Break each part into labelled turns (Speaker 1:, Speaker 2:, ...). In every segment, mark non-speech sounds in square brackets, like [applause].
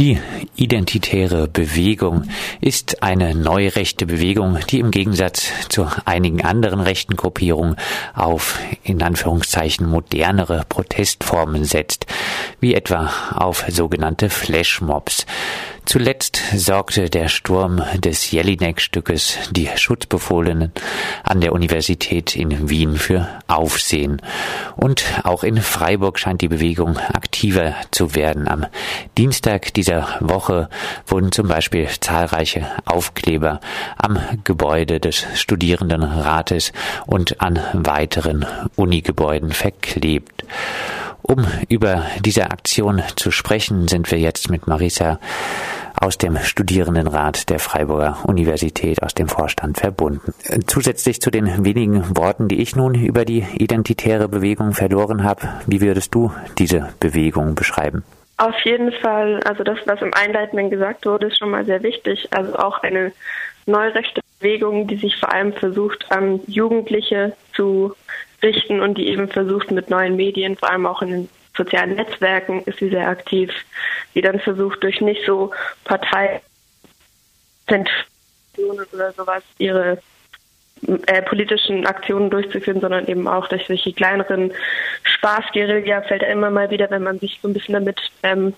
Speaker 1: Die identitäre Bewegung ist eine neurechte Bewegung, die im Gegensatz zu einigen anderen rechten Gruppierungen auf in Anführungszeichen modernere Protestformen setzt, wie etwa auf sogenannte Flashmobs. Zuletzt sorgte der Sturm des Jelinek-Stückes Die Schutzbefohlenen an der Universität in Wien für Aufsehen. Und auch in Freiburg scheint die Bewegung aktiver zu werden. Am Dienstag dieser Woche wurden zum Beispiel zahlreiche Aufkleber am Gebäude des Studierendenrates und an weiteren Unigebäuden verklebt. Um über diese Aktion zu sprechen, sind wir jetzt mit Marisa aus dem Studierendenrat der Freiburger Universität, aus dem Vorstand verbunden. Zusätzlich zu den wenigen Worten, die ich nun über die identitäre Bewegung verloren habe, wie würdest du diese Bewegung beschreiben?
Speaker 2: Auf jeden Fall, also das, was im Einleitenden gesagt wurde, ist schon mal sehr wichtig. Also auch eine neurechte Bewegung, die sich vor allem versucht, an Jugendliche zu richten und die eben versucht, mit neuen Medien, vor allem auch in den sozialen Netzwerken ist sie sehr aktiv, die dann versucht, durch nicht so Partei oder sowas ihre äh, politischen Aktionen durchzuführen, sondern eben auch durch solche kleineren Spaßguerilla fällt er immer mal wieder, wenn man sich so ein bisschen damit ähm,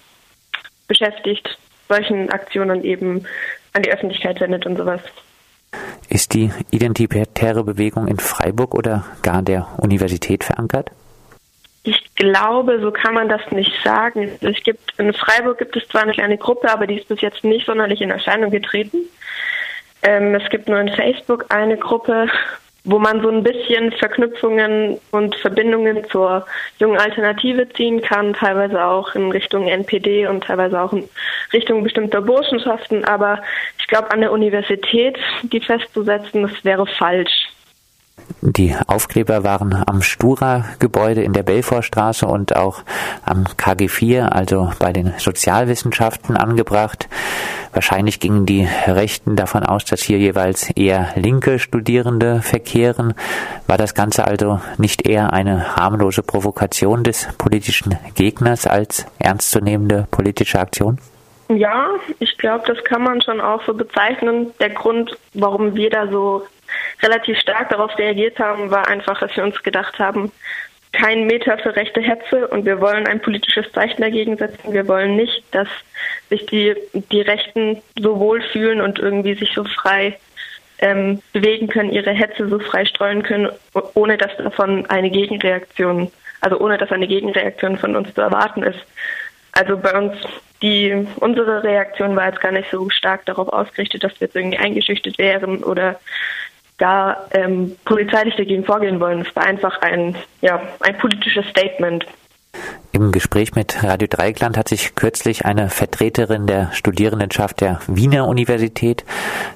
Speaker 2: beschäftigt, solchen Aktionen eben an die Öffentlichkeit wendet und sowas.
Speaker 1: Ist die identitäre Bewegung in Freiburg oder gar der Universität verankert?
Speaker 2: Ich glaube, so kann man das nicht sagen. Es gibt in Freiburg gibt es zwar eine kleine Gruppe, aber die ist bis jetzt nicht sonderlich in Erscheinung getreten. Ähm, es gibt nur in Facebook eine Gruppe, wo man so ein bisschen Verknüpfungen und Verbindungen zur jungen Alternative ziehen kann, teilweise auch in Richtung NPD und teilweise auch in Richtung bestimmter Burschenschaften. Aber ich glaube, an der Universität die festzusetzen, das wäre falsch.
Speaker 1: Die Aufkleber waren am Stura-Gebäude in der Belfortstraße und auch am KG4, also bei den Sozialwissenschaften, angebracht. Wahrscheinlich gingen die Rechten davon aus, dass hier jeweils eher linke Studierende verkehren. War das Ganze also nicht eher eine harmlose Provokation des politischen Gegners als ernstzunehmende politische Aktion?
Speaker 2: Ja, ich glaube, das kann man schon auch so bezeichnen. Der Grund, warum wir da so relativ stark darauf reagiert haben, war einfach, dass wir uns gedacht haben, kein Meter für rechte Hetze und wir wollen ein politisches Zeichen dagegen setzen. Wir wollen nicht, dass sich die, die Rechten so wohlfühlen und irgendwie sich so frei ähm, bewegen können, ihre Hetze so frei streuen können, ohne dass davon eine Gegenreaktion, also ohne dass eine Gegenreaktion von uns zu erwarten ist. Also bei uns, die, unsere Reaktion war jetzt gar nicht so stark darauf ausgerichtet, dass wir jetzt irgendwie eingeschüchtert wären oder gar ähm, polizeilich dagegen vorgehen wollen. Es war einfach ein, ja, ein politisches Statement.
Speaker 1: Im Gespräch mit Radio Dreieckland hat sich kürzlich eine Vertreterin der Studierendenschaft der Wiener Universität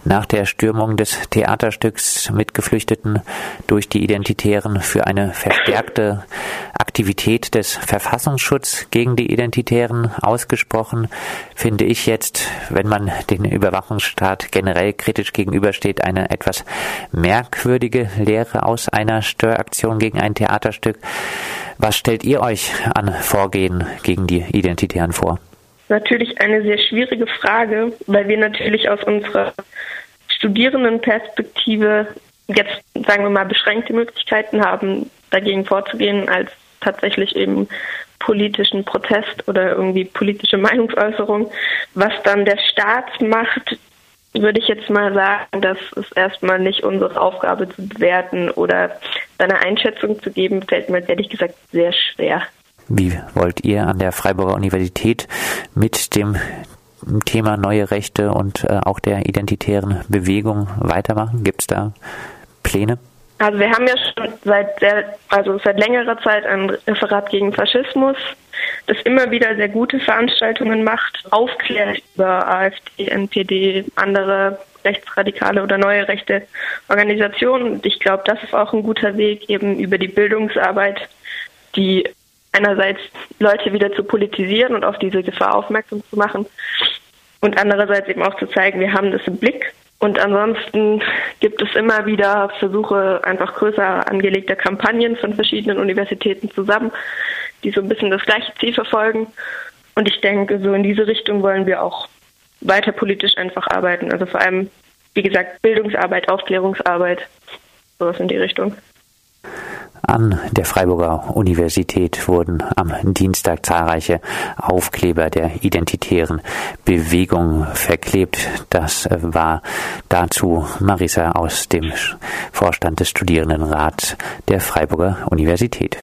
Speaker 1: nach der Stürmung des Theaterstücks mit Geflüchteten durch die Identitären für eine verstärkte Aktivität des Verfassungsschutzes gegen die Identitären ausgesprochen. Finde ich jetzt, wenn man den Überwachungsstaat generell kritisch gegenübersteht, eine etwas merkwürdige Lehre aus einer Störaktion gegen ein Theaterstück. Was stellt ihr euch an Vorgehen gegen die Identitären vor?
Speaker 2: Natürlich eine sehr schwierige Frage, weil wir natürlich aus unserer Studierendenperspektive jetzt, sagen wir mal, beschränkte Möglichkeiten haben, dagegen vorzugehen, als tatsächlich eben politischen Protest oder irgendwie politische [laughs] Meinungsäußerung. Was dann der Staat macht, würde ich jetzt mal sagen, das ist erstmal nicht unsere Aufgabe zu bewerten oder seine Einschätzung zu geben, fällt mir ehrlich gesagt sehr schwer.
Speaker 1: Wie wollt ihr an der Freiburger Universität mit dem Thema neue Rechte und äh, auch der identitären Bewegung weitermachen? Gibt es da Pläne?
Speaker 2: Also wir haben ja schon seit sehr, also seit längerer Zeit ein Referat gegen Faschismus, das immer wieder sehr gute Veranstaltungen macht, aufklärt über AfD, NPD, andere rechtsradikale oder neue rechte Organisationen. Und ich glaube, das ist auch ein guter Weg, eben über die Bildungsarbeit, die einerseits Leute wieder zu politisieren und auf diese Gefahr aufmerksam zu machen und andererseits eben auch zu zeigen, wir haben das im Blick und ansonsten gibt es immer wieder Versuche, einfach größer angelegter Kampagnen von verschiedenen Universitäten zusammen, die so ein bisschen das gleiche Ziel verfolgen. Und ich denke, so in diese Richtung wollen wir auch weiter politisch einfach arbeiten. Also vor allem, wie gesagt, Bildungsarbeit, Aufklärungsarbeit, sowas in die Richtung.
Speaker 1: An der Freiburger Universität wurden am Dienstag zahlreiche Aufkleber der identitären Bewegung verklebt. Das war dazu Marisa aus dem Vorstand des Studierendenrats der Freiburger Universität.